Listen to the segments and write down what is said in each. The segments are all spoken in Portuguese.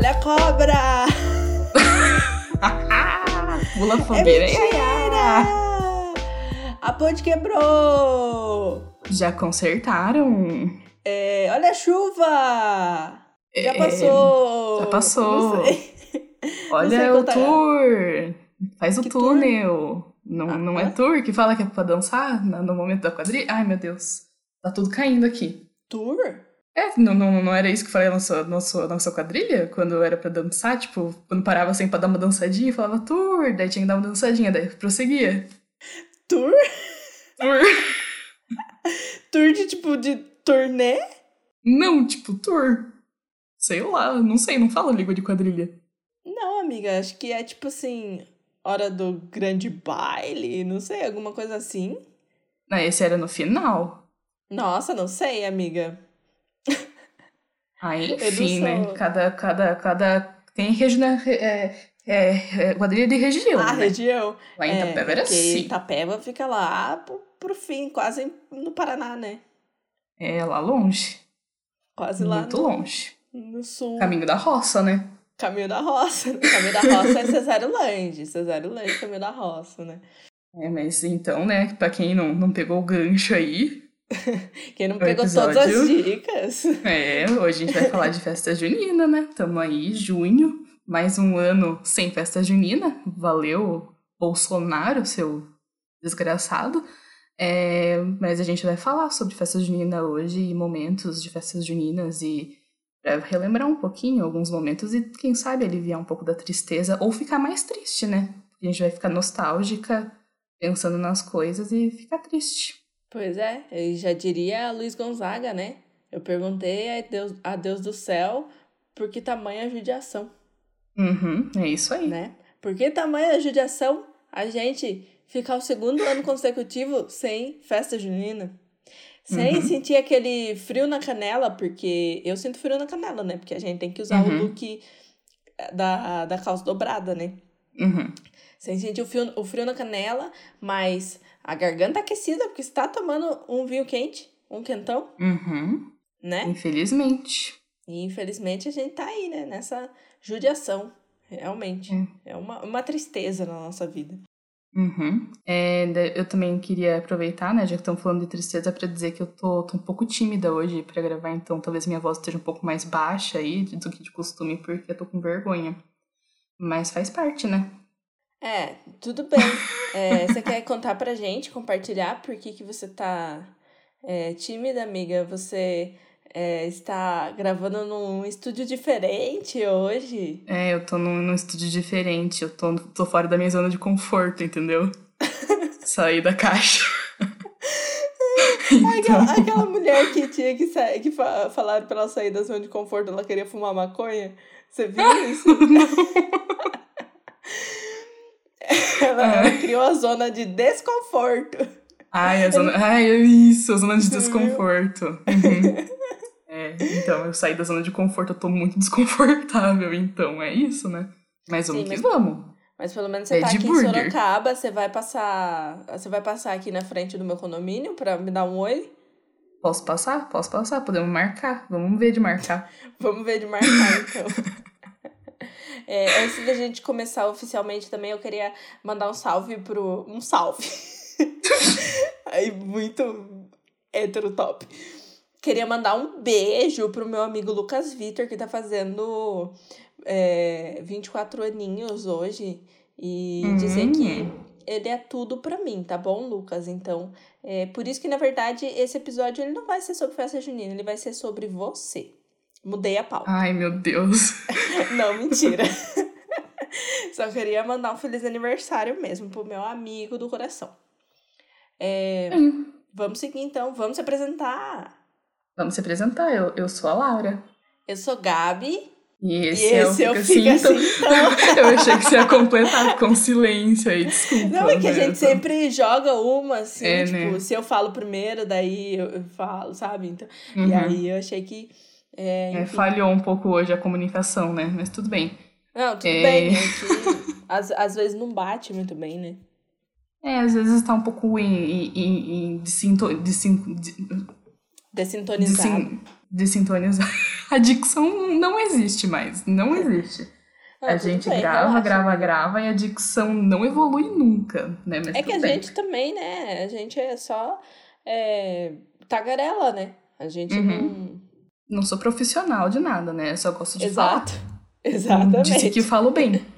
Olha a cobra! Pula É fogueira. mentira! A ponte quebrou! Já consertaram? É, olha a chuva! Já É, passou! já passou. Não sei. Olha o contar. tour. Faz o Que tour? túnel. Não, Ah, não hã? é tour que fala que é pra dançar no momento da quadrilha? Ai, meu Deus. Tá tudo caindo aqui. Tour? É, não, não, não era isso que eu falei na nossa, nossa, nossa quadrilha? Quando era pra dançar, tipo, quando parava assim pra dar uma dançadinha, falava tour, daí tinha que dar uma dançadinha, daí prosseguia. Tour? Tour. Tour de tipo de turnê? Não, tipo, tour. Sei lá, não sei, não fala língua de quadrilha. Não, amiga, acho que é tipo assim, hora do grande baile, não sei, alguma coisa assim. Ah, esse era no final. Nossa, não sei, amiga. Não enfim, né? Cada, cada, cada. Tem região. É, é, é, quadrilha de região. Ah, né? região. Lá em Itapeva era assim. Itapeva fica lá pro, pro fim, quase no Paraná, né? É lá longe. Quase lá muito longe. no sul. Caminho da roça, né? Caminho da roça. Caminho da roça é Cesário Lange. Cesário Lange, caminho da roça, né? É, mas então, né, pra quem não, não pegou o gancho aí, Quem não O pegou todas as episódio. dicas. é, hoje a gente vai falar de festa junina, né? Tamo aí, junho, mais um ano sem festa junina. Valeu, Bolsonaro, seu desgraçado. É, mas a gente vai falar sobre festa junina hoje e momentos de festas juninas e pra relembrar um pouquinho alguns momentos e quem sabe aliviar um pouco da tristeza ou ficar mais triste, né? A gente vai ficar nostálgica, pensando nas coisas e ficar triste. Pois é, eu já diria Luiz Gonzaga, né? Eu perguntei a Deus, a Deus do céu por que tamanha judiação, Uhum, é isso aí. né? Por que tamanha judiação a gente ficar o segundo ano consecutivo sem festa junina? Sem Uhum. sentir aquele frio na canela, porque eu sinto frio na canela, né? Porque a gente tem que usar o Uhum. look da, da calça dobrada, né? Uhum. Sem sentir o frio, o frio na canela, mas a garganta aquecida, porque você tá tomando um vinho quente, um quentão, Uhum. né? Infelizmente. E infelizmente a gente tá aí, né? Nessa judiação, realmente. É. É uma, uma tristeza na nossa vida. Uhum. É, eu também queria aproveitar, né, já que estamos falando de tristeza, pra dizer que eu tô, tô um pouco tímida hoje pra gravar, então talvez minha voz esteja um pouco mais baixa aí do que de costume, porque eu tô com vergonha. Mas faz parte, né? É, tudo bem. É, você quer contar pra gente, compartilhar por que, que você tá é, tímida, amiga? Você é, está gravando num estúdio diferente hoje? É, eu tô num, num estúdio diferente, eu tô, tô fora da minha zona de conforto, entendeu? Saí da caixa. Então, Aquela, aquela mulher que tinha que sair, que fa falaram pra ela sair da zona de conforto, ela queria fumar maconha. Você viu isso? ela, ela criou a zona de desconforto. Ai, a zona... Ai, é isso, a zona de desconforto. Uhum. É, então, eu saí da zona de conforto, eu tô muito desconfortável, então é isso, né? Mas vamos Sim, que mas- vamos. Mas pelo menos você tá aqui burger. em Sorocaba, você vai passar. Você vai passar aqui na frente do meu condomínio pra me dar um oi. Posso passar? Posso passar, podemos marcar. Vamos ver de marcar. Vamos ver de marcar, então. É, antes da gente começar oficialmente também, eu queria mandar um salve pro. Um salve. Aí, muito hétero top. Queria mandar um beijo pro meu amigo Lucas Vitor, que tá fazendo é, 24 aninhos hoje. E Hum. dizer que ele é tudo pra mim, tá bom, Lucas? Então, é por isso que, na verdade, esse episódio ele não vai ser sobre festa junina, ele vai ser sobre você. Mudei a pauta. Ai, meu Deus. Não, mentira. Só queria mandar um feliz aniversário mesmo pro meu amigo do coração. É, Hum. vamos seguir então, vamos se apresentar. Vamos se apresentar. Eu, eu sou a Laura. Eu sou Gabi. E esse, e esse é eu o fico Fica assim, Assim, então. Eu achei que você ia completar com silêncio aí, desculpa. Não, é que a né? gente sempre joga uma, assim, É, tipo, né? se eu falo primeiro, daí eu, eu falo, sabe? Então, E Uhum. aí eu achei que. É, É, falhou um pouco hoje a comunicação, né? Mas tudo bem. Não, tudo É. bem, é que às, às vezes não bate muito bem, né? É, às vezes tá um pouco em, em, em, em desinto- desin- de- Desintonizado. desin- desintonizado. A dicção não existe mais, não existe. Ah, a gente bem, grava, relaxa, grava, grava e a dicção não evolui nunca, né? Mas É que a bem. gente também, né? A gente é só é, tagarela, né? A gente Uhum. Não sou profissional de nada, né? Só gosto não. de falar. Exato. Exatamente. Disse que falo bem.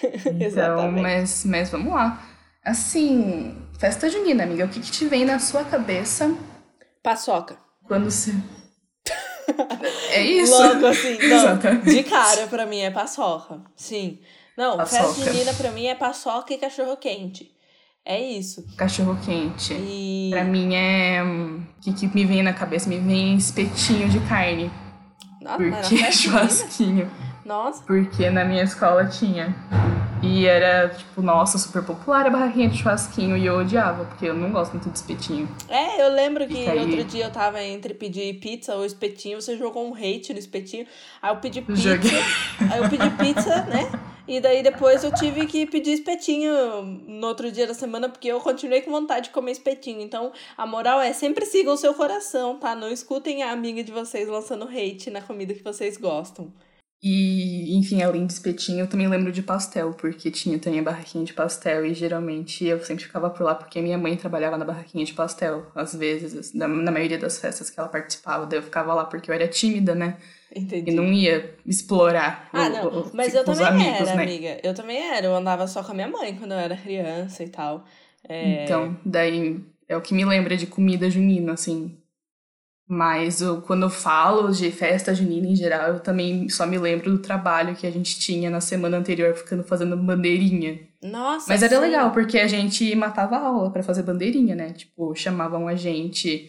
Então, Exatamente. mas, mas vamos lá. Assim, festa junina, amiga, o que, que te vem na sua cabeça Paçoca. quando se. é isso? Logo assim, não. De cara, pra mim, é paçoca. Sim. Não, festa Paçoca. junina pra mim é paçoca e cachorro quente. É isso. Cachorro quente. E. Pra mim é. hum, O que, que me vem na cabeça? Me vem espetinho de carne. Nossa, Porque é churrasquinho. Nossa. Porque na minha escola tinha. E era, tipo, nossa, super popular a barraquinha de churrasquinho. E eu odiava, porque eu não gosto muito de espetinho. É, eu lembro que aí. outro dia eu tava entre pedir pizza ou espetinho, você jogou um hate no espetinho. Aí eu pedi pizza. Joguei. Aí eu pedi pizza, né? E daí depois eu tive que pedir espetinho no outro dia da semana, porque eu continuei com vontade de comer espetinho. Então, a moral é sempre sigam o seu coração, tá? Não escutem a amiga de vocês lançando hate na comida que vocês gostam. E, enfim, além de espetinho, eu também lembro de pastel, porque tinha também a barraquinha de pastel e geralmente eu sempre ficava por lá porque minha mãe trabalhava na barraquinha de pastel, às vezes, na, na maioria das festas que ela participava, daí eu ficava lá porque eu era tímida, né? Entendi. E não ia explorar Ah, o- não, o- mas tipo, eu também amigos, era, né? amiga. Eu também era. Eu andava só com a minha mãe quando eu era criança e tal. É... Então, daí é o que me lembra de comida junina, assim. Mas eu, quando eu falo de festa junina em geral, eu também só me lembro do trabalho que a gente tinha na semana anterior, ficando fazendo bandeirinha. Nossa, Mas era sim. legal, porque a gente matava aula pra fazer bandeirinha, né? Tipo, chamavam a gente,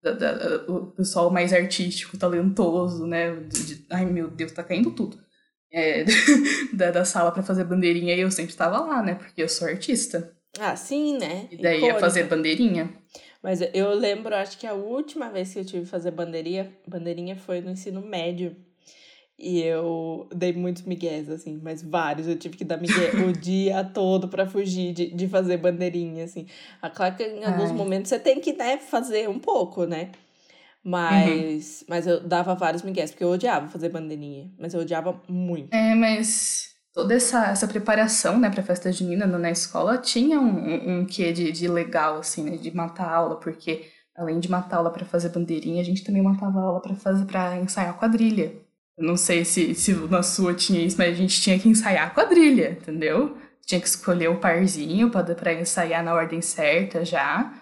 da- da- o pessoal mais artístico, talentoso, né? De- de- ai, meu Deus, tá caindo tudo. É, da, da sala pra fazer bandeirinha e eu sempre estava lá, né? Porque eu sou artista. Ah, sim, né? E daí ia Icônica. fazer bandeirinha. Mas eu lembro, acho que a última vez que eu tive que fazer bandeirinha, bandeirinha foi no ensino médio. E eu dei muitos migués, assim, mas vários. Eu tive que dar migué o dia todo pra fugir de, de fazer bandeirinha, assim. Ah, Claro que em alguns Ai. momentos você tem que, né, fazer um pouco, né? Mas, mas eu dava vários migués, porque eu odiava fazer bandeirinha. Mas eu odiava muito. É, mas toda essa, essa preparação, né, pra festa junina na escola tinha um, um, quê de, de legal, assim, né, de matar aula, porque além de matar aula pra fazer bandeirinha, a gente também matava aula pra fazer para ensaiar quadrilha. Eu não sei se, se na sua tinha isso, mas a gente tinha que ensaiar a quadrilha, entendeu? Tinha que escolher o parzinho pra ensaiar na ordem certa já,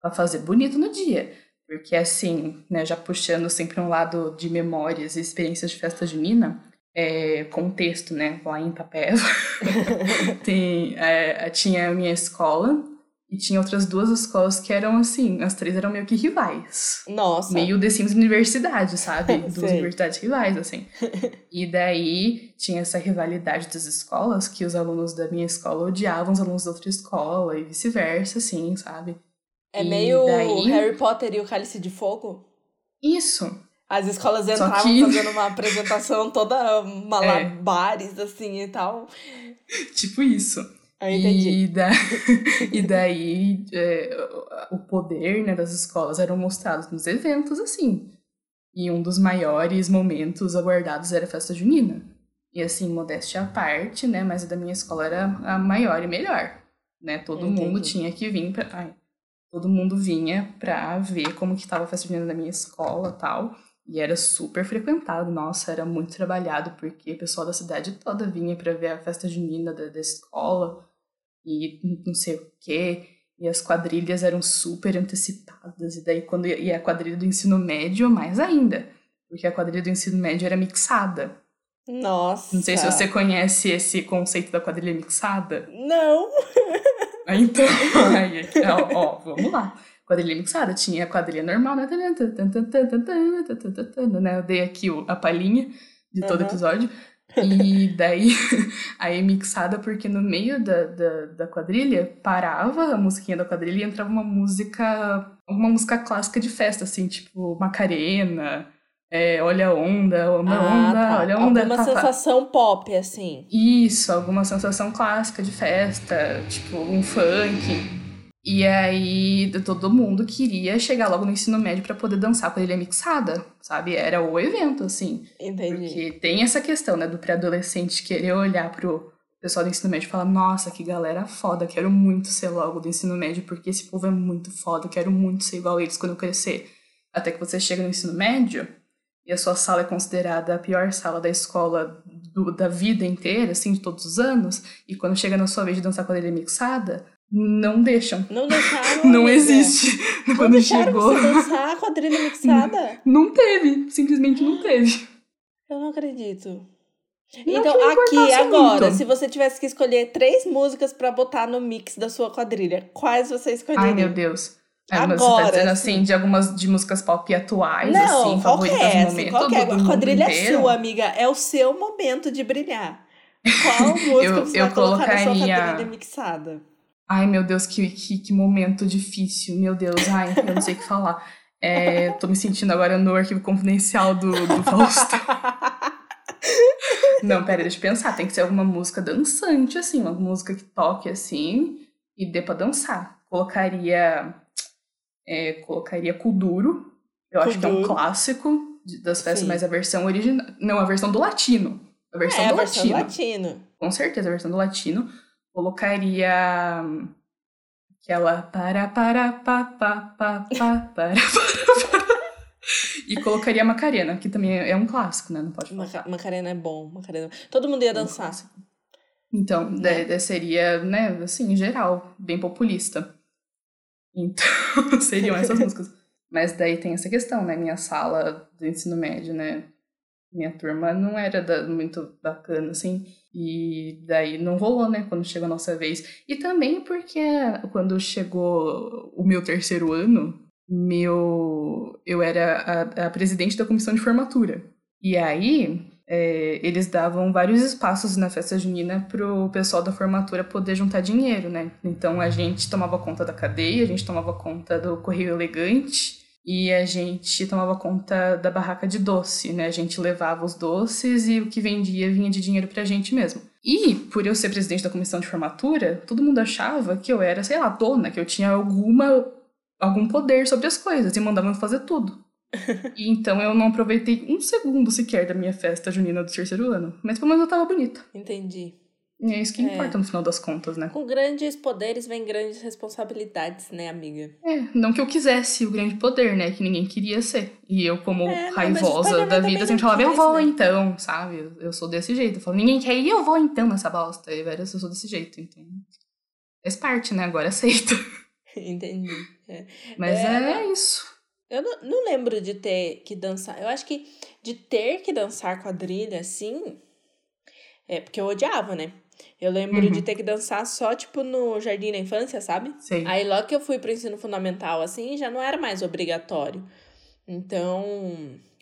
pra fazer bonito no dia. Porque assim, né, já puxando sempre um lado de memórias e experiências de festa junina, é, contexto, né? Lá em Itapeva, tem, é, tinha a minha escola e tinha outras duas escolas que eram assim, as três eram meio que rivais. Nossa. Meio Sims Universidade, sabe? Duas universidades rivais, assim. E daí tinha essa rivalidade das escolas, que os alunos da minha escola odiavam os alunos da outra escola e vice-versa, assim, sabe? É E meio daí- Harry Potter e o Cálice de Fogo. Isso. As escolas entravam que- fazendo uma apresentação toda malabares, assim, e tal. Tipo isso. Eu entendi. E, da... e daí é, o poder né, das escolas eram mostrados nos eventos, assim. E um dos maiores momentos aguardados era a festa junina. E assim, modéstia à parte, né? Mas a da minha escola era a maior e melhor. Né? Todo Entendi. mundo tinha que vir pra. Ai, todo mundo vinha pra ver como que tava a festa junina da minha escola tal. E era super frequentado, nossa, era muito trabalhado, porque o pessoal da cidade toda vinha pra ver a festa junina da, da escola e não sei o quê. E as quadrilhas eram super antecipadas. E daí, quando ia ia a quadrilha do ensino médio, mais ainda. Porque a quadrilha do ensino médio era mixada. Nossa. Não sei se você conhece esse conceito da quadrilha mixada. Não. Então, aí, ó, ó, vamos lá. Quadrilha mixada, tinha a quadrilha normal, né? né? Eu dei aqui a palhinha de todo Aham. episódio. E daí, aí mixada, porque no meio da, da, da quadrilha, parava a musiquinha da quadrilha e entrava uma música, uma música clássica de festa, assim, tipo Macarena, é, Olha a Onda, Onda, Ah, Onda, tá. Olha a Onda. Alguma tá, tá. sensação pop, assim. Isso, alguma sensação clássica de festa, tipo um funk. E aí todo mundo queria chegar logo no ensino médio para poder dançar quadrilha mixada, sabe? Era o evento, assim. Entendi. Porque tem essa questão, né, do pré-adolescente querer olhar pro pessoal do ensino médio e falar: Nossa, que galera foda, quero muito ser logo do ensino médio, porque esse povo é muito foda, quero muito ser igual a eles quando eu crescer. Até que você chega no ensino médio e a sua sala é considerada a pior sala da escola do, da vida inteira, assim, de todos os anos, e quando chega na sua vez de dançar quadrilha mixada não deixam. Não deixaram. não existe. Não Quando chegou. Você dançar a quadrilha mixada? Não teve. Simplesmente não teve. Eu não acredito. Não então, aqui, agora, muito. se você tivesse que escolher três músicas para botar no mix da sua quadrilha, quais você escolheria? Ai, meu Deus. É, agora, você tá dizendo assim, de algumas de músicas pop atuais, não, assim, favoritas é no momento. Qualquer, a quadrilha é sua, amiga. É o seu momento de brilhar. Qual música eu, você eu vai colocar na sua quadrilha mixada? Ai, meu Deus, que, que, que momento difícil. Meu Deus, ai, eu não sei o que falar. É, tô me sentindo agora no arquivo confidencial do, do Fausto. não, pera, deixa eu pensar. Tem que ser alguma música dançante, assim, uma música que toque assim e dê pra dançar. Colocaria. É, colocaria Kuduro. Eu acho que é um clássico das festas, Sim. mas a versão original. Não, a versão do latino. A versão é, do a versão latino. latino. Com certeza, a versão do latino colocaria aquela para para pa pa pa pa para para e colocaria Macarena, que também é um clássico, né? Não pode. Macarena é bom, Macarena. Todo mundo ia dançar. então, é. seria, né, assim, em geral, bem populista. Então, seriam essas músicas. Mas daí tem essa questão, né? Minha sala do ensino médio, né? Minha turma não era da, muito bacana, assim. E daí não rolou, né, quando chegou a nossa vez. E também porque quando chegou o meu terceiro ano, meu eu era a, a presidente da comissão de formatura. E aí é, eles davam vários espaços na festa junina pro pessoal da formatura poder juntar dinheiro, né? Então a gente tomava conta da cadeia, a gente tomava conta do correio elegante e a gente tomava conta da barraca de doce, né? A gente levava os doces e o que vendia vinha de dinheiro pra gente mesmo. E, por eu ser presidente da comissão de formatura, todo mundo achava que eu era, sei lá, dona, que eu tinha alguma algum poder sobre as coisas e mandavam fazer tudo. e então eu não aproveitei um segundo sequer da minha festa junina do terceiro ano. Mas pelo menos eu tava bonita. Entendi. E é isso que é. importa no final das contas, né? Com grandes poderes vem grandes responsabilidades, né, amiga? É, não que eu quisesse o grande poder, né? Que ninguém queria ser. E eu, como é, raivosa da vida, sempre falava, eu vou né? então, sabe? Eu, sou desse jeito. Eu falo, ninguém quer ir, eu vou então nessa bosta. E, velho, eu sou desse jeito, então. Faz parte, né? Agora aceita. Entendi. É. Mas é, é isso. Eu não, não lembro de ter que dançar. Eu acho que de ter que dançar quadrilha, assim. É porque eu odiava, né? Eu lembro uhum. de ter que dançar só, tipo, no jardim da infância, sabe? Sim. Aí logo que eu fui pro ensino fundamental, assim, já não era mais obrigatório. Então,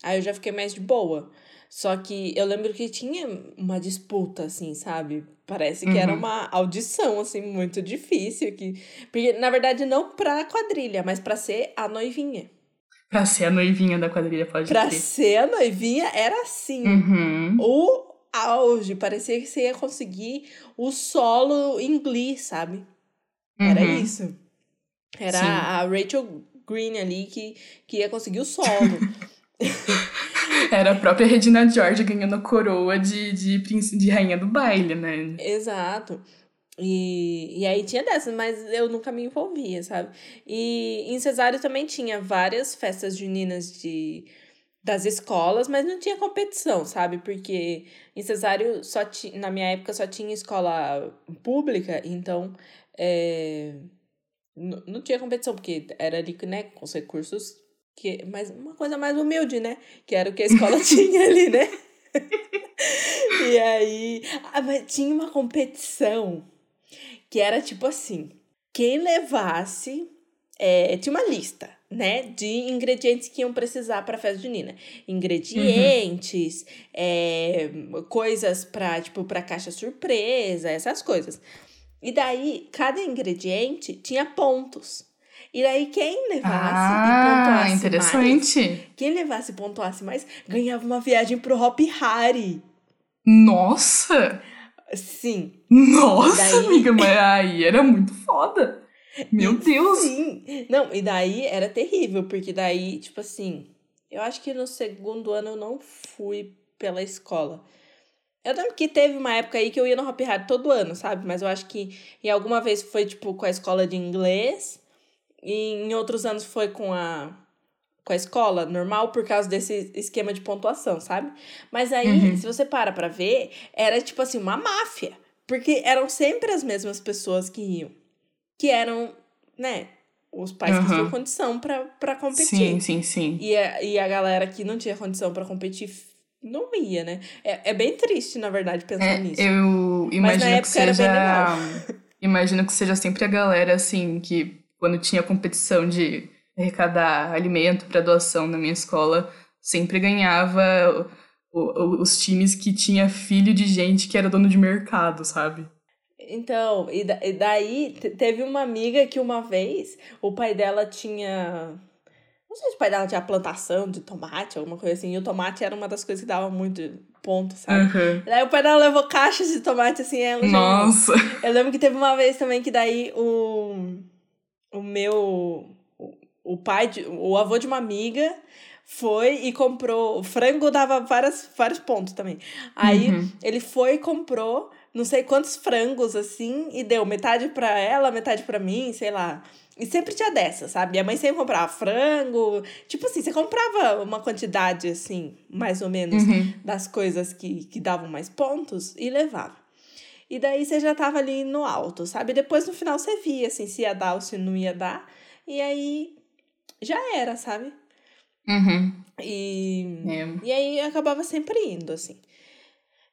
aí eu já fiquei mais de boa. Só que eu lembro que tinha uma disputa, assim, sabe? Parece que uhum. era uma audição, assim, muito difícil. Que... Porque, na verdade, não pra quadrilha, mas pra ser a noivinha. Pra ser a noivinha da quadrilha, pode pra ser. Pra ser a noivinha, era assim. Uhum. O auge. Parecia que você ia conseguir o solo em Glee, sabe? Era uhum. isso. Era Sim. a Rachel Green ali que, que ia conseguir o solo. Era a própria Regina George ganhando a coroa de, de, de rainha do baile, né? Exato. E, e aí tinha dessas, mas eu nunca me envolvia, sabe? E em Cesário também tinha várias festas juninas de das escolas, mas não tinha competição, sabe? Porque em Cesário, só ti, na minha época, só tinha escola pública, então é, não tinha competição, porque era ali, né, com os recursos, que, mas uma coisa mais humilde, né? Que era o que a escola tinha ali, né? e aí, ah, mas tinha uma competição que era tipo assim: quem levasse. É, tinha uma lista né, de ingredientes que iam precisar para a festa junina. Ingredientes, uhum. é, coisas para tipo para caixa surpresa, essas coisas. E daí cada ingrediente tinha pontos. E daí quem levasse ah, e pontuasse interessante. mais, quem levasse e pontuasse mais, ganhava uma viagem pro Hop Hari. Nossa! Sim. Nossa, daí... amiga, mas aí era muito foda. Meu Deus! Sim. Não, e daí era terrível, porque daí, tipo assim, eu acho que no segundo ano eu não fui pela escola. Eu lembro que teve uma época aí que eu ia no Hop Hari todo ano, sabe? Mas eu acho que em alguma vez foi, tipo, com a escola de inglês. E em outros anos foi com a, com a escola normal por causa desse esquema de pontuação, sabe? Mas aí, Uhum. se você para pra ver, era tipo assim, uma máfia. Porque eram sempre as mesmas pessoas que iam. Que eram, né, os pais que Aham. tinham condição pra, pra competir. Sim, sim, sim. E a, e a galera que não tinha condição pra competir não ia, né? É, é bem triste, na verdade, pensar É, nisso. eu imagino que seja. legal. Imagino que seja sempre a galera, assim, que quando tinha competição de arrecadar alimento para doação na minha escola, sempre ganhava o- o- os times que tinha filho de gente que era dono de mercado, sabe? Então, e, da- e daí te- teve uma amiga que uma vez o pai dela tinha. Não sei se o pai dela tinha plantação de tomate, alguma coisa assim. E o tomate era uma das coisas que dava muito ponto, sabe? Aham. Daí o pai dela levou caixas de tomate assim, ela já- Nossa! Eu lembro que teve uma vez também que daí o, o meu. O, o pai, de, o avô de uma amiga foi e comprou. O frango dava várias, vários pontos também. Aí Uhum. ele foi e comprou não sei quantos frangos assim e deu metade pra ela, metade pra mim, sei lá. E sempre tinha dessa, sabe? Minha mãe sempre comprava frango. Tipo assim, você comprava uma quantidade, assim, mais ou menos, Uhum. das coisas que, que davam mais pontos e levava. E daí você já tava ali no alto, sabe? Depois no final você via, assim, se ia dar ou se não ia dar. E aí já era, sabe? Uhum. E, É. e aí acabava sempre indo, assim.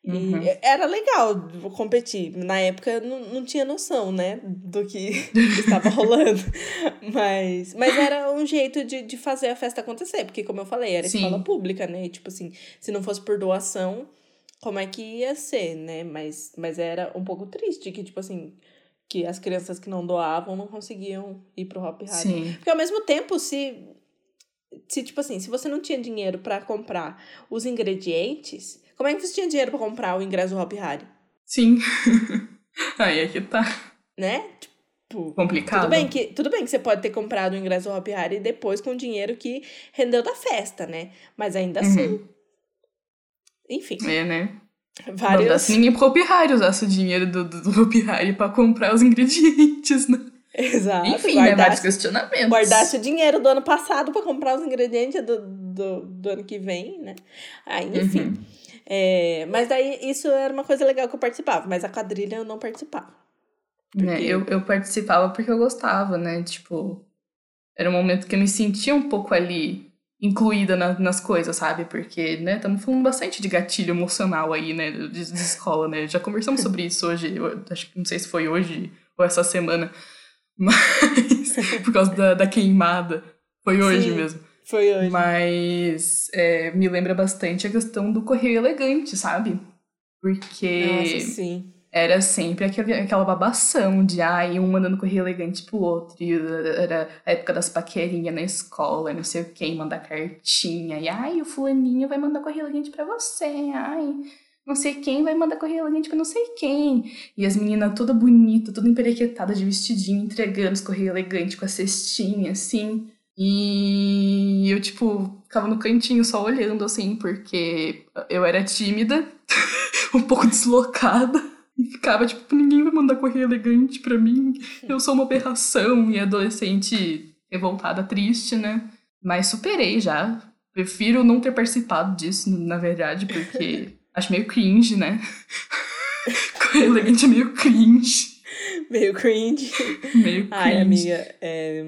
E Uhum. era legal competir. Na época eu não, não tinha noção, né? Do que estava rolando. Mas, mas era um jeito de, de fazer a festa acontecer. Porque, como eu falei, era Sim. escola pública, né? E, tipo assim, se não fosse por doação, como é que ia ser, né? Mas, mas era um pouco triste que, tipo assim, que as crianças que não doavam não conseguiam ir pro Hop Hari. Sim. Porque ao mesmo tempo, se. Se, tipo assim, se você não tinha dinheiro pra comprar os ingredientes, como é que você tinha dinheiro pra comprar o ingresso do Hop Hari? Sim. Aí é que tá Né? Tipo. complicado. Tudo bem, que, tudo bem que você pode ter comprado o ingresso do Hop Hari depois com o dinheiro que rendeu da festa, né? Mas ainda Uhum. assim. Enfim, É, né? Não dá vários. se ninguém pro Hopi Hari usasse o dinheiro do, do, do Hopi Hari pra comprar os ingredientes, né? Exato. Enfim, né? Vários guardasse, questionamentos. guardasse o dinheiro do ano passado pra comprar os ingredientes do, do, do ano que vem, né? Aí, enfim. Uhum. É, mas daí isso era uma coisa legal que eu participava, mas a quadrilha eu não participava. Né, Porque- eu, eu participava porque eu gostava, né? Tipo, era um momento que eu me sentia um pouco ali incluída na- nas coisas, sabe? Porque, né, estamos falando bastante de gatilho emocional aí, né? De, de escola, né? Já conversamos sobre isso hoje, acho que não sei se foi hoje ou essa semana, mas por causa da, da queimada. Foi hoje Sim. mesmo. Foi hoje. Mas é, me lembra bastante a questão do correio elegante, sabe? Porque Nossa, sim. era sempre aquele, aquela babação de ai, um mandando correio elegante pro outro. E era a época das paquerinhas na escola, não sei o quem, mandar cartinha. E ai, o fulaninho vai mandar correio elegante pra você. Ai, não sei quem vai mandar correio elegante pra não sei quem. E as meninas toda bonita, toda emperequetada de vestidinho, entregando os correio elegante com a cestinha, assim. E eu, tipo, ficava no cantinho só olhando, assim, porque eu era tímida, um pouco deslocada. E ficava, tipo, ninguém vai mandar correio elegante pra mim. Eu sou uma aberração e adolescente revoltada, triste, né? Mas superei já. Prefiro não ter participado disso, na verdade, porque acho meio cringe, né? correio elegante é meio cringe. Meio cringe. Meio cringe. Ai, amiga, é,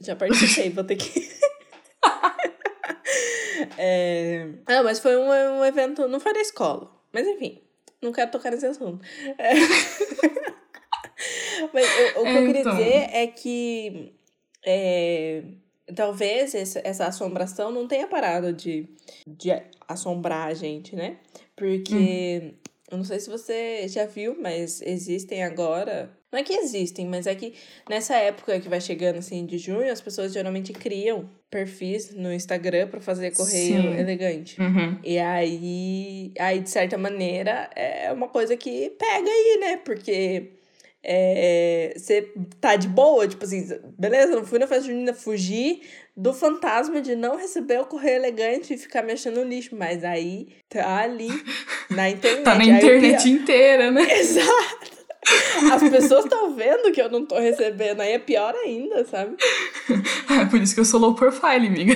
já participei, vou ter que. é... Ah, mas foi um, um evento, não foi da escola. Mas enfim, não quero tocar nesse assunto. É. mas eu- o que É, eu queria então. dizer é que é, talvez essa, essa assombração não tenha parado de, de assombrar a gente, né? Porque eu não sei se você já viu, mas existem agora. Não é que existem, mas é que nessa época que vai chegando assim de junho, as pessoas geralmente criam perfis no Instagram pra fazer correio Sim. elegante. Uhum. E aí, aí, de certa maneira, é uma coisa que pega aí, né? Porque é, você tá de boa, tipo assim, beleza, não fui na festa junina, fugi do fantasma de não receber o correio elegante e ficar mexendo no lixo, mas aí tá ali na internet. Tá na internet inteira, né? Exato. As pessoas estão vendo que eu não tô recebendo, aí é pior ainda, sabe? É por isso que eu sou low profile, amiga.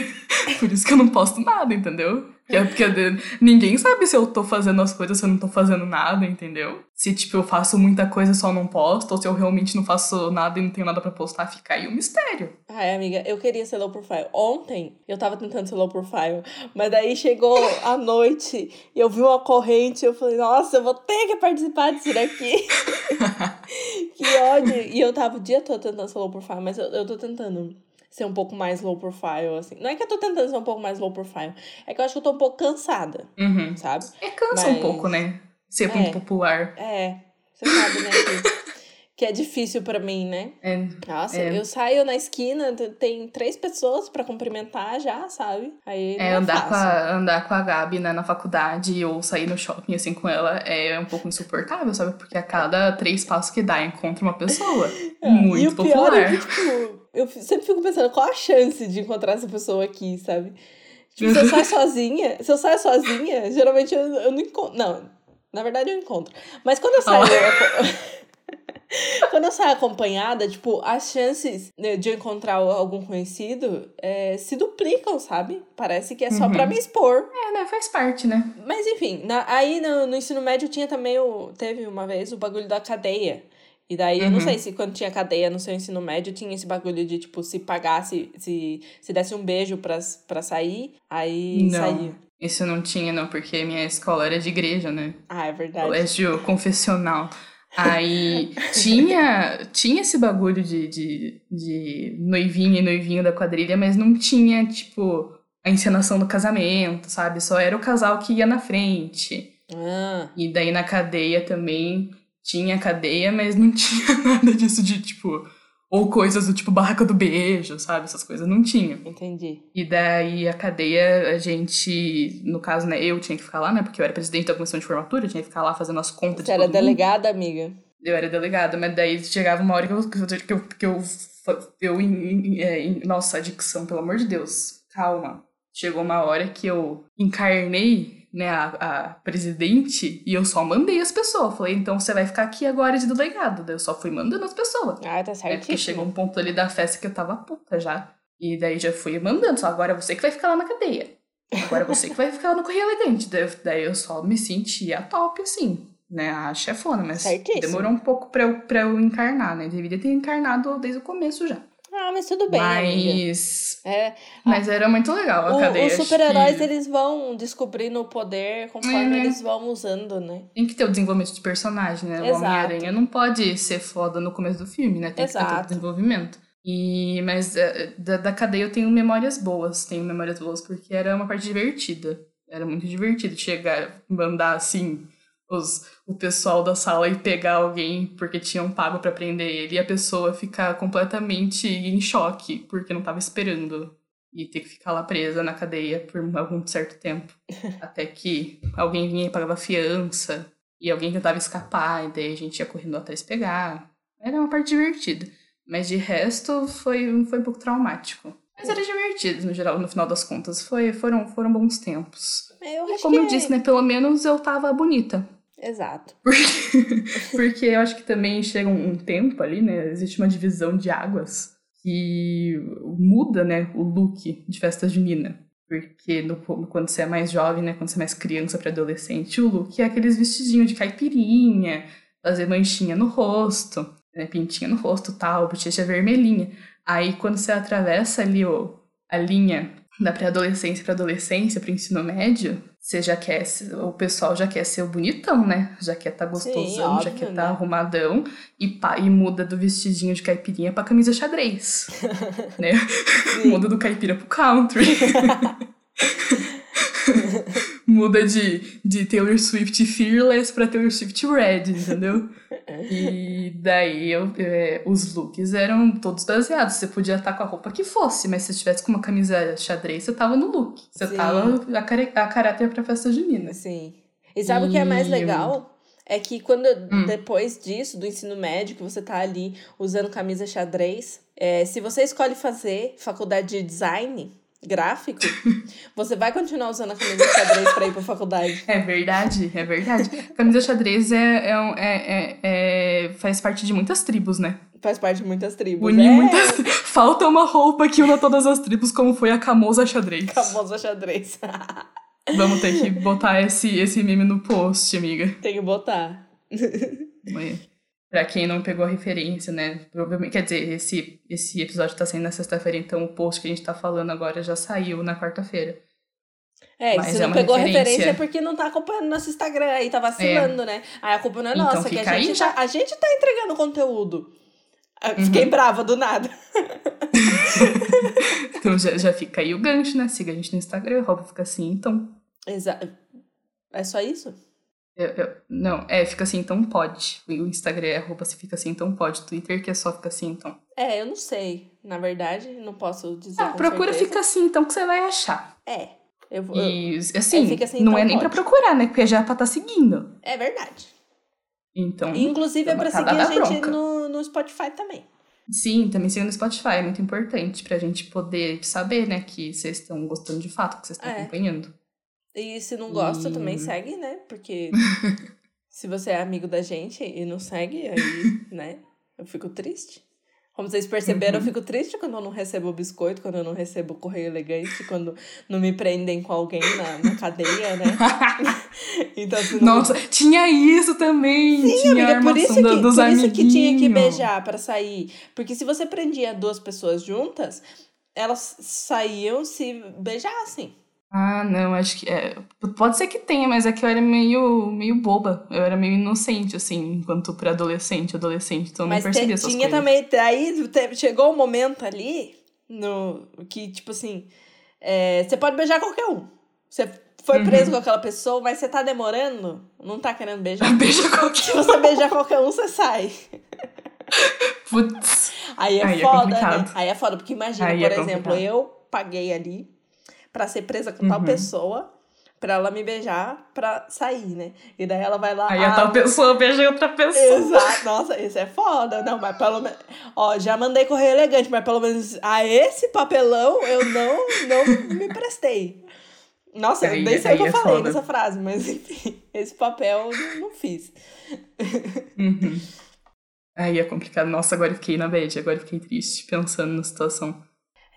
Por isso que eu não posto nada, entendeu? É porque ninguém sabe se eu tô fazendo as coisas, se eu não tô fazendo nada, entendeu? Se, tipo, eu faço muita coisa e só não posto, ou se eu realmente não faço nada e não tenho nada para postar, fica aí um mistério. Ai, amiga, eu queria ser low profile. Ontem eu tava tentando ser low profile, mas daí chegou a noite e eu vi uma corrente e eu falei, nossa, eu vou ter que participar disso daqui. que ódio. E eu tava o dia todo tentando ser low profile, mas eu, eu tô tentando ser um pouco mais low profile, assim. Não é que eu tô tentando ser um pouco mais low profile, é que eu acho que eu tô um pouco cansada, uhum. sabe? É, cansa Mas... um pouco, né? Ser muito é, popular. É, você sabe, né? Que, que é difícil para mim, né? É, Nossa, é. eu saio na esquina, tem três pessoas para cumprimentar já, sabe? Aí é, é andar, com a, andar com a Gabi né, na faculdade ou sair no shopping assim com ela é um pouco insuportável, sabe? Porque a cada três passos que dá, encontra uma pessoa é, muito e o popular. Pior é que, tipo, eu sempre fico pensando, qual a chance de encontrar essa pessoa aqui, sabe? Tipo, se eu saio sozinha, se eu saio sozinha, geralmente eu, eu não encontro. Não, na verdade eu encontro. Mas quando eu saio. Quando eu saio acompanhada, tipo, as chances de eu encontrar algum conhecido é, se duplicam, sabe? Parece que é só uhum. pra me expor. É, né? Faz parte, né? Mas enfim, na, aí no, no ensino médio tinha também o. Teve uma vez o bagulho da cadeia. E daí, uhum. eu não sei uhum. se quando tinha cadeia no seu ensino médio, tinha esse bagulho de, tipo, se pagasse, se, se desse um beijo pra, pra sair, aí não. saía. Isso não tinha, não, porque minha escola era de igreja, né? Ah, é verdade. Colégio confessional. Aí tinha, tinha esse bagulho de, de, de noivinha e noivinho da quadrilha, mas não tinha, tipo, a encenação do casamento, sabe? Só era o casal que ia na frente. Ah. E daí na cadeia também tinha cadeia, mas não tinha nada disso de, tipo, ou coisas do tipo barraca do beijo, sabe? Essas coisas não tinha. Entendi. E daí a cadeia, a gente, no caso, né, eu tinha que ficar lá, né? Porque eu era presidente da comissão de formatura, eu tinha que ficar lá fazendo as contas Você de era delegada, amiga? Eu era delegada, mas daí chegava uma hora que eu. que eu, que eu, eu, eu é, nossa, adicção, pelo amor de Deus. Calma. Chegou uma hora que eu encarnei né, a, a, presidente, e eu só mandei as pessoas. Falei, então você vai ficar aqui agora de delegado. Daí eu só fui mandando as pessoas. Ah, tá certo. É porque chegou um ponto ali da festa que eu tava puta já. E daí já fui mandando, só agora você que vai ficar lá na cadeia. Agora você que vai ficar lá no Correio Elegante. Daí, daí eu só me sentia top, assim, né, a chefona. Mas Certíssimo. demorou um pouco pra eu, pra eu encarnar, né? Deveria ter encarnado desde o começo já. Ah, mas tudo bem, Mas... É, mas era muito legal a o, cadeia. Os super-heróis, que... eles vão descobrindo o poder conforme é. eles vão usando, né? Tem que ter o desenvolvimento de personagem, né? Exato. O Homem-Aranha não pode ser foda no começo do filme, né? Tem Exato. que ter o desenvolvimento. E, mas é, da, da cadeia eu tenho memórias boas. Tenho memórias boas porque era uma parte divertida. Era muito divertido chegar, mandar assim os, o pessoal da sala e pegar alguém porque tinham pago para prender ele e a pessoa ficar completamente em choque porque não estava esperando. E ter que ficar lá presa na cadeia por algum certo tempo. Até que alguém vinha e pagava fiança e alguém tentava escapar e daí a gente ia correndo atrás pegar. Era uma parte divertida. Mas de resto foi foi um pouco traumático. Mas era divertido no geral no final das contas. Foi foram foram bons tempos. Eu como eu disse né pelo menos eu tava bonita Exato. Porque, porque eu acho que também chega um, tempo ali, né? Existe uma divisão de águas que muda, né, o look de festa junina. Porque no, quando você é mais jovem, né, quando você é mais criança para adolescente, o look é aqueles vestidinhos de caipirinha, fazer manchinha no rosto, né, pintinha no rosto tal, bochecha vermelhinha. Aí quando você atravessa ali o, a linha da pré-adolescência para adolescência, para ensino médio, você já quer, o pessoal já quer ser o bonitão, né? Já quer tá gostosão, Sim, óbvio, já quer tá né? arrumadão e, pá, e muda do vestidinho de caipirinha pra camisa xadrez, né? muda do caipira pro country. muda de, de Taylor Swift Fearless pra Taylor Swift Red, entendeu? E daí eu, é, os looks eram todos baseados. Você podia estar com a roupa que fosse, mas se você tivesse com uma camisa xadrez, você tava no look. Você Sim. tava a, car a caráter pra festa junina. Sim. E sabe e... o que é mais legal? é que quando hum. depois disso, do ensino médio, que você tá ali usando camisa xadrez, é, se você escolhe fazer faculdade de design gráfico, você vai continuar usando a camisa xadrez para ir pra faculdade. É verdade, é verdade. camisa xadrez é, é, é, é, faz parte de muitas tribos, né? Faz parte de muitas tribos. Unir é. muitas. Falta uma roupa que una todas as tribos, como foi a Camosa Xadrez. Camosa Xadrez. Vamos ter que botar esse, esse meme no post, amiga. Tem que botar. Pra quem não pegou a referência, né? Provavelmente, quer dizer, esse, esse episódio tá saindo na sexta-feira, então o post que a gente tá falando agora já saiu na quarta-feira. É, Mas se é não pegou referência... referência é porque não tá acompanhando nosso Instagram aí, tá vacilando, é. né? Aí a culpa não é então, nossa, que a gente, já... tá, a gente tá entregando conteúdo. Uhum. Fiquei brava do nada. então já, já fica aí o gancho, né? Siga a gente no Instagram, roupa fica assim, então. Exato. É só isso? Eu, eu, não, é, fica assim, então pode. O Instagram é roupa se fica assim, então pode. Twitter que é só fica assim, então. É, eu não sei. Na verdade, não posso dizer. Ah, procura certeza. fica assim, então que você vai achar. É. Eu vou. E assim, é, assim não então é nem pode. pra procurar, né? Porque já é pra tá seguindo. É verdade. Então. Inclusive é pra seguir a gente no, no Spotify também. Sim, também siga no Spotify, é muito importante pra gente poder saber, né, que vocês estão gostando de fato, que vocês estão é. acompanhando. E se não gosta, e... também segue, né? Porque se você é amigo da gente e não segue, aí, né, eu fico triste. Como vocês perceberam, uhum. eu fico triste quando eu não recebo biscoito, quando eu não recebo correio elegante, quando não me prendem com alguém na, na cadeia, né? então, assim, não... Nossa, tinha isso também! Sim, tinha amiga, por isso, que, dos por isso que tinha que beijar para sair. Porque se você prendia duas pessoas juntas, elas saíam se beijassem. Ah, não, acho que. É, pode ser que tenha, mas é que eu era meio, meio boba. Eu era meio inocente, assim, enquanto pra adolescente, adolescente, então eu não percebia essas tinha coisas. também. Aí chegou um momento ali no que, tipo assim, é, você pode beijar qualquer um. Você foi preso uhum. com aquela pessoa, mas você tá demorando, não tá querendo beijar. Beija qualquer Se você beijar qualquer um, você sai. Putz. Aí é Aí é foda, é né? Aí é foda, porque imagina, Aí por é exemplo, eu paguei ali para ser presa com uhum. tal pessoa pra ela me beijar pra sair, né? E daí ela vai lá. Aí a tal pessoa beija outra pessoa. Exato. Nossa, isso é foda. Não, mas pelo menos. Ó, já mandei correr elegante, mas pelo menos a esse papelão eu não, não me prestei. Nossa, aí, eu nem sei o que eu é falei foda. nessa frase, mas enfim, esse papel eu não fiz. Uhum. Aí é complicado. Nossa, agora eu fiquei na bad, agora eu fiquei triste pensando na situação.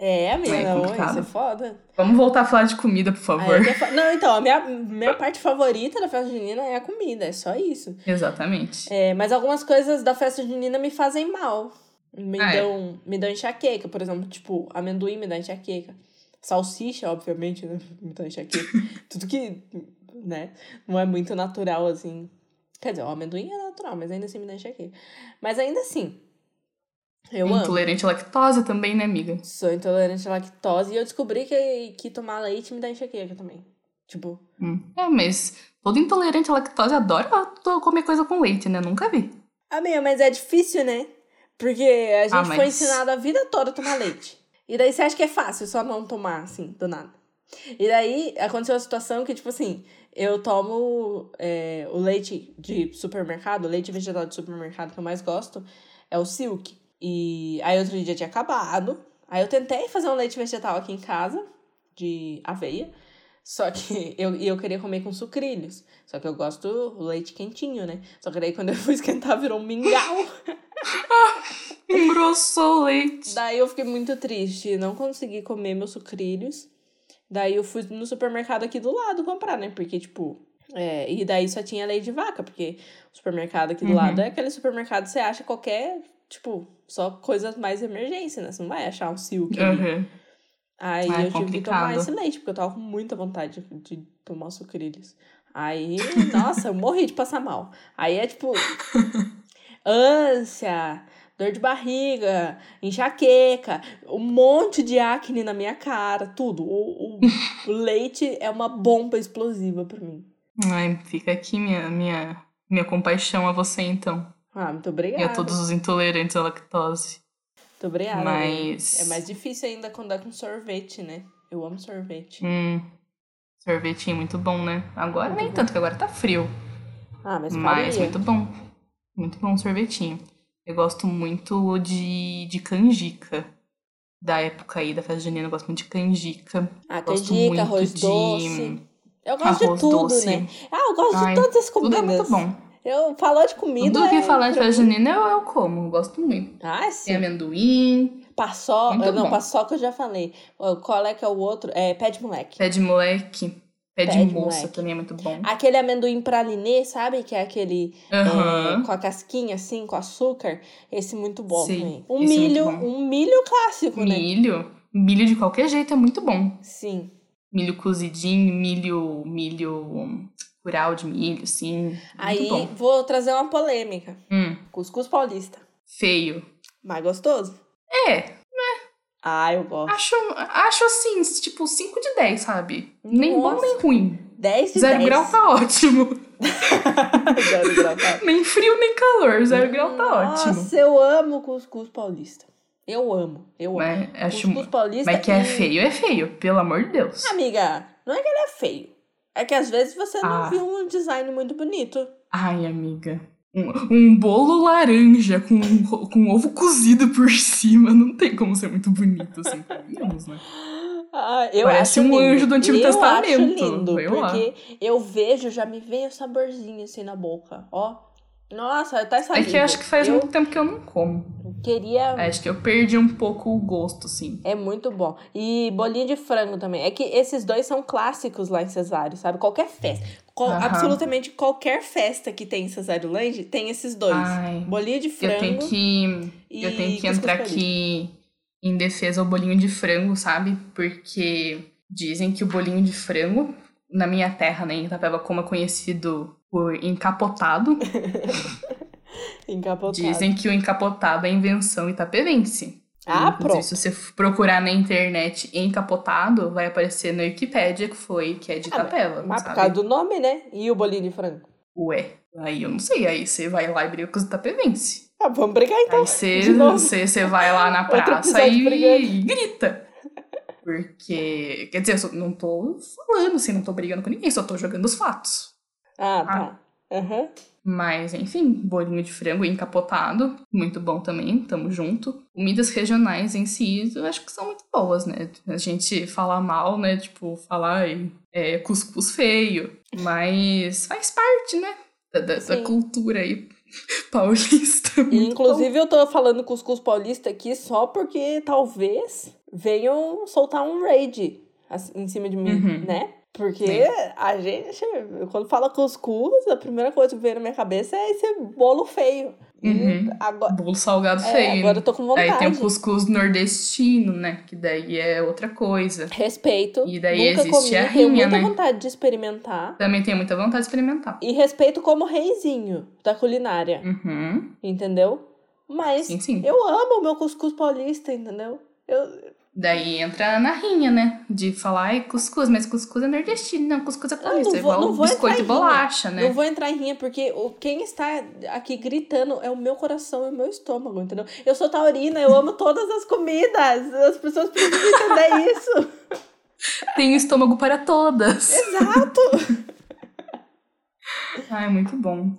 É, amiga, é não, isso é foda. Vamos voltar a falar de comida, por favor. Não, então, a minha, minha parte favorita da festa junina é a comida, é só isso. Exatamente. É, mas algumas coisas da festa junina me fazem mal. Me, ah, é. dão, é. me dão enxaqueca, por exemplo, tipo, amendoim me dá enxaqueca. Salsicha, obviamente, né? Me dá enxaqueca. Tudo que, né, não é muito natural, assim. Quer dizer, o amendoim é natural, mas ainda assim me dá enxaqueca. Mas ainda assim, eu intolerante amo. à lactose também, né, amiga? Sou intolerante à lactose e eu descobri que, que tomar leite me dá enxaqueca também. Tipo. Hum. É, mas todo intolerante à lactose adora comer coisa com leite, né? Nunca vi. Amiga, mas é difícil, né? Porque a gente ah, mas... foi ensinado a vida toda a tomar leite. E daí você acha que é fácil só não tomar, assim, do nada. E daí aconteceu a situação que, tipo assim, eu tomo é, o leite de supermercado, o leite vegetal de supermercado que eu mais gosto é o Silk. E aí outro dia tinha acabado. Aí eu tentei fazer um leite vegetal aqui em casa, de aveia. Só que eu, eu queria comer com sucrilhos. Só que eu gosto do leite quentinho, né? Só que daí quando eu fui esquentar virou um mingau. Engrossou o leite. Daí eu fiquei muito triste. Não consegui comer meus sucrilhos. Daí eu fui no supermercado aqui do lado comprar, né? Porque, tipo. É, e daí só tinha leite de vaca, porque o supermercado aqui do uhum. lado é aquele supermercado que você acha qualquer tipo, só coisas mais emergência, né? Você não vai achar um silk. Uhum. Aí ah, eu tive que tomar esse leite, porque eu tava com muita vontade de, de tomar sucrilhos. Aí, nossa, eu morri de passar mal. Aí é tipo. ânsia, dor de barriga, enxaqueca, um monte de acne na minha cara, tudo. O, o, o leite é uma bomba explosiva para mim. Ai, fica aqui minha, minha, minha compaixão a você, então. Ah, muito obrigada. E a todos os intolerantes à lactose. Muito obrigada. Mas... É mais difícil ainda quando é com sorvete, né? Eu amo sorvete. Hum, sorvetinho muito bom, né? Agora muito nem bom. tanto, que agora tá frio. Ah, mas, Mas muito bom. Muito bom sorvetinho. Eu gosto muito de, de canjica. Da época aí da festa junina, eu gosto muito de canjica. Ah, Gosto canjica, muito arroz de doce. Eu gosto arroz de tudo, doce. né? Ah, eu gosto Ai, de todas as Tudo é comidas. muito bom. Eu falou de comida. Tudo que é falar de festa junina eu, eu como. Eu gosto muito. Ah, Tem sim. amendoim, Paçoca. Muito Não, bom. paçoca eu já falei. Qual é que é o outro? É pé de moleque. pé de moleque, pé de Pé de moça moleque. também é muito bom. Aquele amendoim pralinê, sabe? Que é aquele é, Aham. com a casquinha, assim, com açúcar. Esse muito bom Sim, também. Um é milho, bom. um milho clássico, né? Milho. Milho de qualquer jeito é muito bom. Sim. Milho cozidinho, milho, milho curau de milho. Muito Aí bom. vou trazer uma polêmica. Hum, Cuscuz paulista. feio. Mais gostoso? É, Ah, eu gosto. acho, acho assim, tipo 5 de 10, sabe? Nem bom Nossa. nem ruim. 10 de Zero 10. grau tá ótimo. Zero grau tá Nem frio nem calor, zero grau tá ótimo. Nossa, eu amo cuscuz paulista. Eu amo, eu amo. Mas, acho, Cuscuz paulista mas que é e- feio, é feio, pelo amor de Deus. Amiga, não é que ele é feio. É que às vezes você não Ah. viu um design muito bonito. Ai, amiga. Um, um bolo laranja com, com ovo cozido por cima. Não tem como ser muito bonito assim, convenhamos, né? Ah, eu Parece um lindo. anjo do Antigo eu Testamento. Acho lindo, Vai lá. porque eu vejo, já me vem o saborzinho assim na boca, ó. Nossa, até É saliva. que eu acho que faz eu muito tempo que eu não como. Queria... Acho que eu perdi um pouco o gosto, assim. É muito bom. E bolinho de frango também. É que esses dois são clássicos lá em Cesário, sabe? Qualquer festa. Qual- Aham. Absolutamente qualquer festa que tem em Cesário Lange tem esses dois. Ai, Bolinho de frango eu tenho que. Eu tenho que entrar aqui em defesa ao bolinho de frango, sabe? Porque dizem que o bolinho de frango, na minha terra, né, em Itapeva, como é conhecido por encapotado, Encapotado. dizem que o encapotado é invenção itapevense. Ah, Inclusive, pronto. se você procurar na internet encapotado, vai aparecer na Wikipédia que foi, que é de Ah, mas- Itapeva, por causa do nome, né? E o bolinho de frango. Ué, aí eu não sei, aí você vai lá e briga com os itapevense. Ah, vamos brigar então. Aí você, você, você vai lá na praça e, e grita. Porque, quer dizer, eu não tô falando assim, não tô brigando com ninguém, só tô jogando os fatos. Ah, tá. Aham. Mas, enfim, bolinho de frango encapotado, muito bom também, tamo junto. Comidas regionais em si, eu acho que são muito boas, né? A gente fala mal, né? Tipo, falar é, cuscuz feio, mas faz parte, né? Da, cultura aí paulista. E, Muito bom. inclusive, eu tô falando cuscuz paulista aqui só porque talvez venham soltar um raid assim, em cima de mim, Uhum. né? Porque Sim. a gente, quando fala cuscuz, a primeira coisa que vem na minha cabeça é esse bolo feio. Uhum. agora, Bolo salgado é, feio. agora eu tô com vontade. Aí tem o cuscuz nordestino, né? Que daí é outra coisa. Respeito. E daí nunca existe comi, a tenho rinha, muita né? vontade de experimentar. Também tenho muita vontade de experimentar. E respeito como reizinho da culinária, Uhum. entendeu? Mas Sim, sim. eu amo o meu cuscuz paulista, entendeu? Eu, Daí entra na rinha, né? De falar, ai, cuscuz, mas cuscuz é nordestino, não, cuscuz é paulista. não É igual não vou biscoito e bolacha, né? Não vou entrar em rinha, porque o, quem está aqui gritando é o meu coração e o meu estômago, entendeu? Eu sou taurina, eu amo todas as comidas. As pessoas precisam entender isso. Tem estômago para todas. Exato! Ai, muito bom.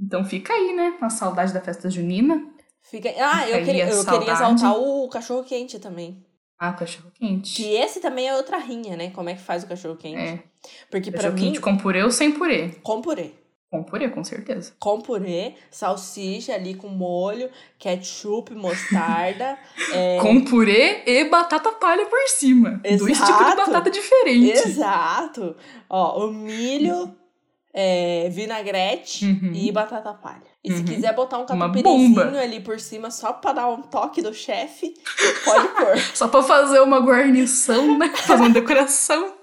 Então fica aí, né? A saudade da festa junina. Fica... Ah, eu queria, eu queria exaltar o cachorro quente também. Ah, cachorro quente. Que esse também é outra rinha, né? Como é que faz o cachorro quente? É. Porque Cachorro mim, quente com purê ou sem purê? com purê. Com purê, com certeza. Com purê, salsicha ali com molho, ketchup, mostarda. é, Com purê e batata palha por cima. Dois Exato. tipos de batata diferentes. Exato! Ó, o milho, é, vinagrete Uhum. e batata palha. E se Uhum. quiser botar um catupiryzinho ali por cima só pra dar um toque do chefe, pode pôr. Só pra fazer uma guarnição, né? Fazer uma decoração,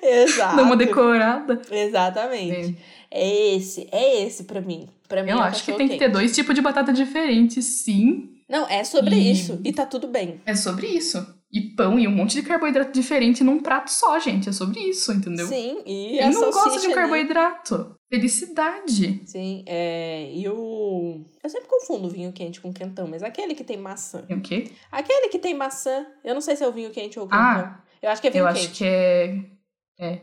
Exato. dar uma decorada. Exatamente. É esse, é esse pra mim. Pra mim Eu é acho que tem que ter quente. dois tipos de batata diferentes, sim. Não, é sobre E- isso. E tá tudo bem. É sobre isso. E pão e um monte de carboidrato diferente num prato só, gente. É sobre isso, entendeu? Sim, e Quem a não gosta de um ali. carboidrato? Felicidade. Sim, é. E o. Eu sempre confundo vinho quente com quentão, mas aquele que tem maçã. Tem o quê? Aquele que tem maçã. Eu não sei se é o vinho quente ou o quentão. Ah, eu acho que é vinho Eu quente. acho que é. É.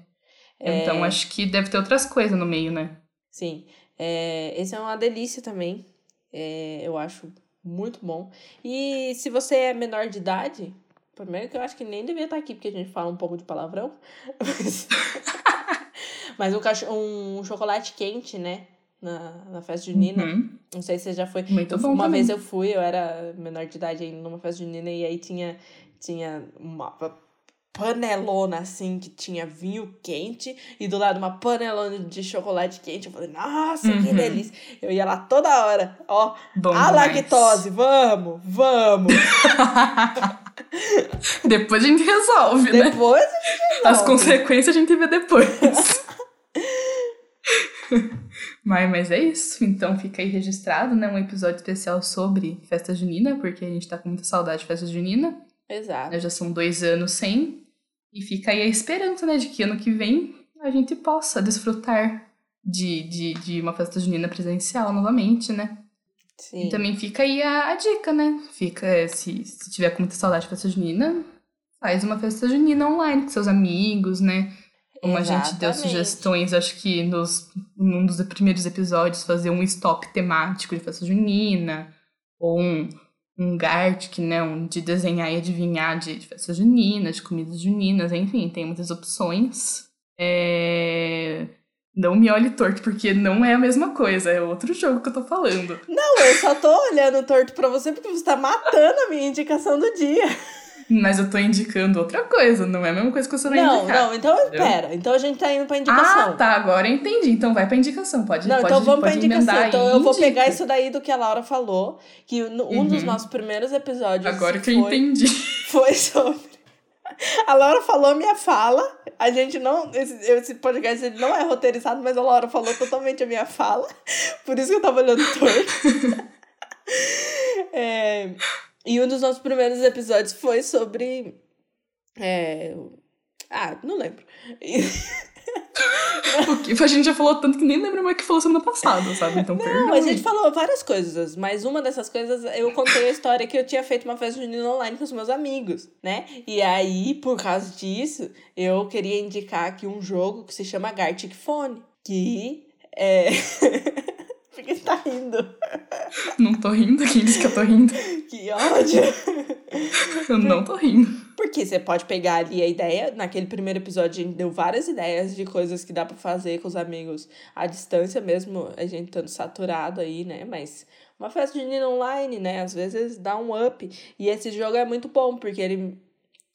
É. Então acho que deve ter outras coisas no meio, né? Sim. É, esse é uma delícia também. É, eu acho muito bom. E se você é menor de idade, primeiro que eu acho que nem devia estar aqui, porque a gente fala um pouco de palavrão. Mas, mas um, cachorro, um chocolate quente, né? Na, na festa junina. Uhum. Não sei se você já foi. Muito bom uma também. vez eu fui, eu era menor de idade ainda numa festa junina, e aí tinha, tinha uma panelona assim, que tinha vinho quente, e do lado uma panelona de chocolate quente. Eu falei, nossa, que Uhum. delícia! Eu ia lá toda hora, ó, Bom a demais. lactose, vamos, vamos! Depois a gente resolve, né? Depois a gente As resolve. consequências a gente vê depois. mas, mas é isso. Então fica aí registrado, né? Um episódio especial sobre festa junina, porque a gente tá com muita saudade de festa junina. Exato. né? Já são dois anos sem. E fica aí a esperança, né? De que ano que vem a gente possa desfrutar de, de, de uma festa junina presencial novamente, né? Sim. E também fica aí a, a dica, né? Fica, se, se tiver com muita saudade de festa junina, faz uma festa junina online com seus amigos, né? Como a gente deu sugestões, acho que nos, num dos primeiros episódios, fazer um stop temático de festa junina, ou um, um Gartic, né? Um de desenhar e adivinhar de, de festa junina, de comidas juninas, enfim, tem muitas opções. É... Não me olhe torto, porque não é a mesma coisa, é outro jogo que eu tô falando. Não, eu só tô olhando torto pra você porque você tá matando a minha indicação do dia. Mas eu tô indicando outra coisa, não é a mesma coisa que você vai Não, indicar. não, então entendeu? pera. Então a gente tá indo pra Ah, indicação. tá, agora eu entendi. Então vai pra indicação, pode Não, pode, então vamos pra pode indicação. emendar Então eu vou pegar isso daí do que a Laura falou, que um dos Uhum. nossos primeiros episódios Agora que eu foi, entendi. foi sobre... A Laura falou minha fala, a gente não... Esse, esse podcast ele não é roteirizado, mas a Laura falou totalmente a minha fala, por isso que eu tava olhando torto. É, e um dos nossos primeiros episódios foi sobre... é, ah, não lembro. Que- a gente já falou tanto que nem lembra mais o que falou semana passada, sabe? Então, Não, perdoe. a gente falou várias coisas, mas uma dessas coisas eu contei a história que eu tinha feito uma festa junina online com os meus amigos, né? E aí, por causa disso, eu queria indicar aqui um jogo que se chama Gartic Phone, que é. Por que você tá rindo? Não tô rindo, quem disse que eu tô rindo? Que ódio! Eu não tô rindo. Porque você pode pegar ali a ideia. Naquele primeiro episódio, a gente deu várias ideias de coisas que dá pra fazer com os amigos à distância, mesmo a gente estando saturado aí, né? Mas uma festa junina online, né? Às vezes dá um up. E esse jogo é muito bom, porque ele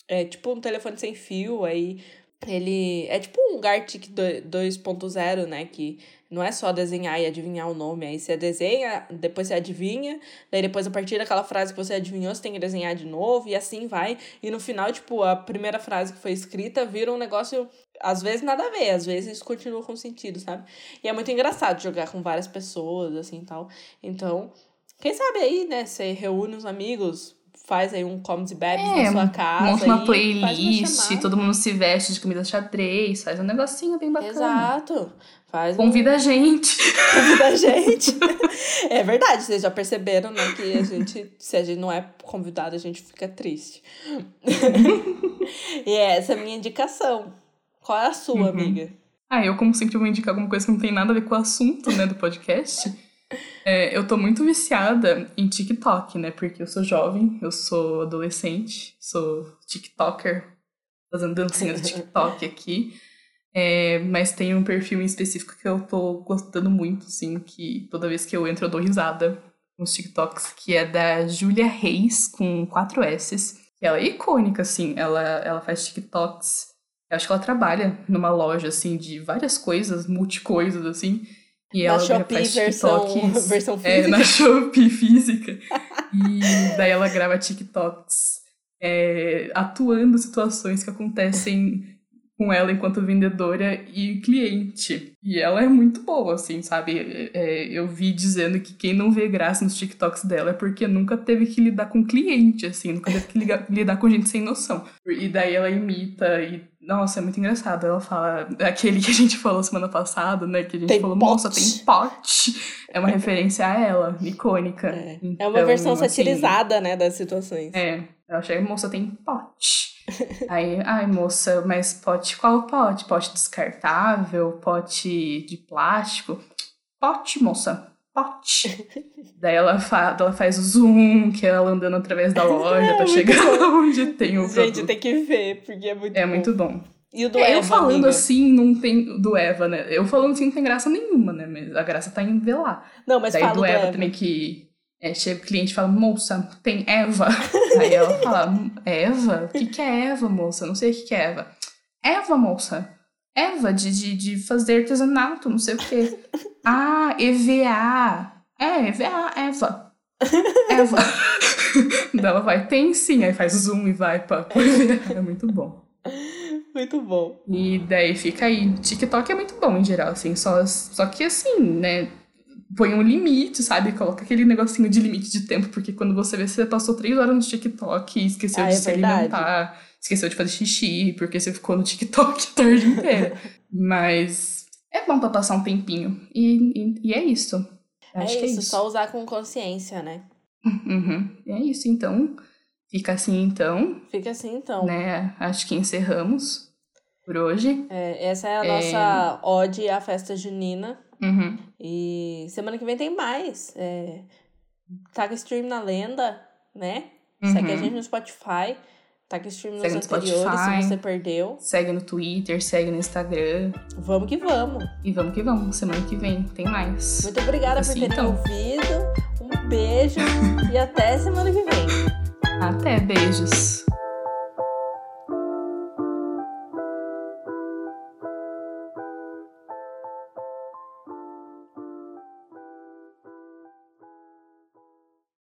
é tipo um telefone sem fio, aí ele é tipo um Gartic do- 2.0, né? Que não é só desenhar e adivinhar o nome. Aí você desenha, depois você adivinha, daí depois a partir daquela frase que você adivinhou, você tem que desenhar de novo, e assim vai. E no final, tipo, a primeira frase que foi escrita vira um negócio, às vezes nada a ver, às vezes continua com sentido, sabe? E é muito engraçado jogar com várias pessoas, assim, tal. Então, quem sabe aí, né, você reúne os amigos, faz aí um comes e bebes É, na sua casa. Monta uma uma playlist, chamada. todo mundo se veste de camisa xadrez, faz um negocinho bem bacana. Exato. Faz um- Convida a gente. convida a gente. é verdade, vocês já perceberam, né? Que a gente, se a gente não é convidado, a gente fica triste. e essa é a minha indicação. Qual é a sua, Uhum. amiga? Ah, eu, como sempre, vou indicar alguma coisa que não tem nada a ver com o assunto, né, do podcast. É, eu tô muito viciada em TikTok, né? Porque eu sou jovem, eu sou adolescente, sou TikToker, fazendo dancinha do TikTok aqui. É, mas tem um perfil em específico que eu tô gostando muito, assim, que toda vez que eu entro eu dou risada nos TikToks, que é da Julia Reis, com quatro S's. Ela é icônica, assim, ela, ela faz TikToks. Eu acho que ela trabalha numa loja, assim, de várias coisas, multicoisas, assim. E Na ela Shopee, faz versão, TikToks. versão É, física. na Shopee física. E daí ela grava TikToks é, atuando situações que acontecem com ela enquanto vendedora e cliente. E ela é muito boa, assim, sabe? É, eu vi dizendo que quem não vê graça nos TikToks dela é porque nunca teve que lidar com cliente, assim, nunca teve que ligar- lidar com gente sem noção. E daí ela imita e. Nossa, é muito engraçado. Ela fala aquele que a gente falou semana passada, né? Que a gente Tem falou, pote. nossa, tem pote. É uma referência a ela, icônica. É, é Então, uma versão assim, satirizada, né, das situações. é, ela chega, moça, tem pote. Aí, ai, moça, mas pote, qual pote? Pote descartável? Pote de plástico? pote, moça, pote. Daí ela, fa ela faz o zoom, que é ela andando através da loja pra chegar onde tem o Gente, produto. tem que ver, porque é muito É bom. muito bom. E o do É, eu Eva, falando amiga? assim não tem. Do Eva, né? Eu falando assim não tem graça nenhuma, né? Mas a graça tá em ver lá. Não, mas Daí do do Eva, Eva. também que é, chega o cliente e fala, moça, tem Eva? Aí ela fala, Eva? O que, que é Eva, moça? Não sei o que, que é Eva. Eva, moça. Eva, de, de, de fazer artesanato, não sei o quê. Ah, EVA. É, EVA, Eva. Eva. Daí ela vai, tem sim. Aí faz zoom e vai pra. É muito bom. Muito bom. E daí fica aí. TikTok é muito bom em geral, assim. Só, só que assim, né? Põe um limite, sabe? Coloca aquele negocinho de limite de tempo, porque quando você vê, você passou três horas no TikTok e esqueceu Ah, de é se verdade. alimentar, esqueceu de fazer xixi, porque você ficou no TikTok a tarde inteira. Mas é bom pra passar um tempinho. E, e, e é isso. Acho é que é isso, isso. só usar com consciência, né? Uhum. É isso, então. Fica assim, então. Fica assim, então. Né? Acho que encerramos por hoje. É, essa é a É. nossa ode à festa junina. Uhum. E semana que vem tem mais. É, taca stream na lenda, né? Segue a Uhum. gente no Spotify. Taca stream nos Segue no anteriores, Spotify. se você perdeu. Segue no Twitter, segue no Instagram. Vamos que vamos. E vamos que vamos. Semana que vem tem mais. Muito obrigada Assim, por terem então. ouvido. Um beijo e até semana que vem. Até, beijos.